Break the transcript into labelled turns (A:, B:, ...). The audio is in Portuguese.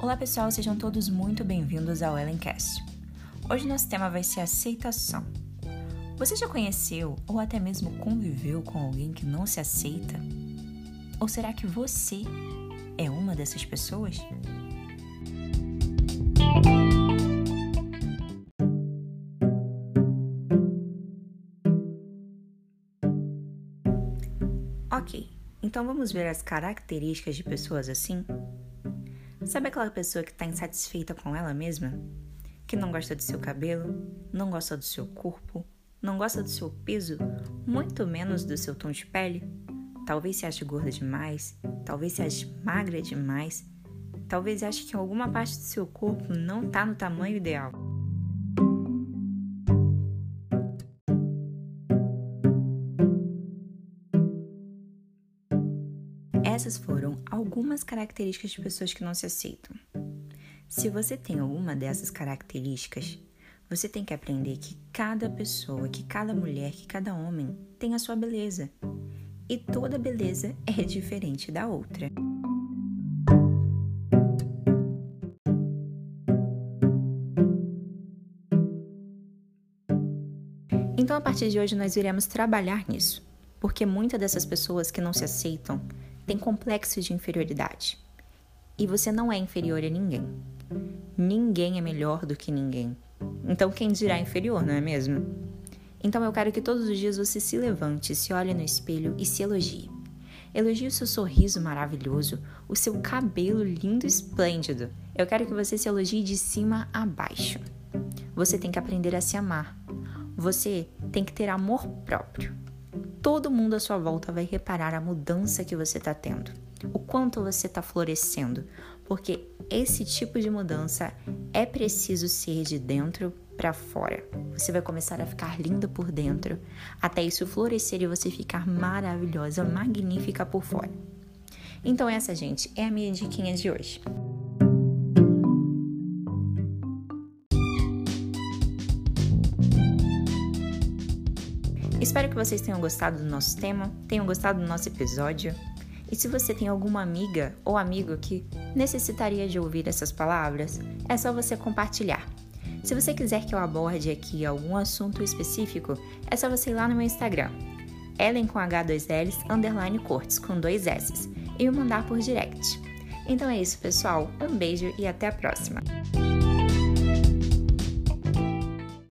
A: Olá pessoal, sejam todos muito bem-vindos ao Ellencast. Hoje nosso tema vai ser aceitação. Você já conheceu ou até mesmo conviveu com alguém que não se aceita? Ou será que você é uma dessas pessoas? Ok, então vamos ver as características de pessoas assim? Sabe aquela pessoa que está insatisfeita com ela mesma? Que não gosta do seu cabelo, não gosta do seu corpo, não gosta do seu peso, muito menos do seu tom de pele? Talvez se ache gorda demais, talvez se ache magra demais, talvez ache que alguma parte do seu corpo não está no tamanho ideal. Essas foram algumas características de pessoas que não se aceitam. Se você tem alguma dessas características, você tem que aprender que cada pessoa, que cada mulher, que cada homem tem a sua beleza. E toda beleza é diferente da outra. Então, a partir de hoje, nós iremos trabalhar nisso, porque muitas dessas pessoas que não se aceitam tem complexos de inferioridade. E você não é inferior a ninguém. Ninguém é melhor do que ninguém. Então quem dirá inferior, não é mesmo? Então eu quero que todos os dias você se levante, se olhe no espelho e se elogie. Elogie o seu sorriso maravilhoso, o seu cabelo lindo e esplêndido. Eu quero que você se elogie de cima a baixo. Você tem que aprender a se amar. Você tem que ter amor próprio todo mundo à sua volta vai reparar a mudança que você está tendo, o quanto você está florescendo, porque esse tipo de mudança é preciso ser de dentro para fora. Você vai começar a ficar linda por dentro, até isso florescer e você ficar maravilhosa, magnífica por fora. Então essa, gente, é a minha diquinha de hoje. Espero que vocês tenham gostado do nosso tema, tenham gostado do nosso episódio. E se você tem alguma amiga ou amigo que necessitaria de ouvir essas palavras, é só você compartilhar. Se você quiser que eu aborde aqui algum assunto específico, é só você ir lá no meu Instagram, Ellen com H2Ls, underline Cortes, com dois S, e me mandar por direct. Então é isso, pessoal. Um beijo e até a próxima!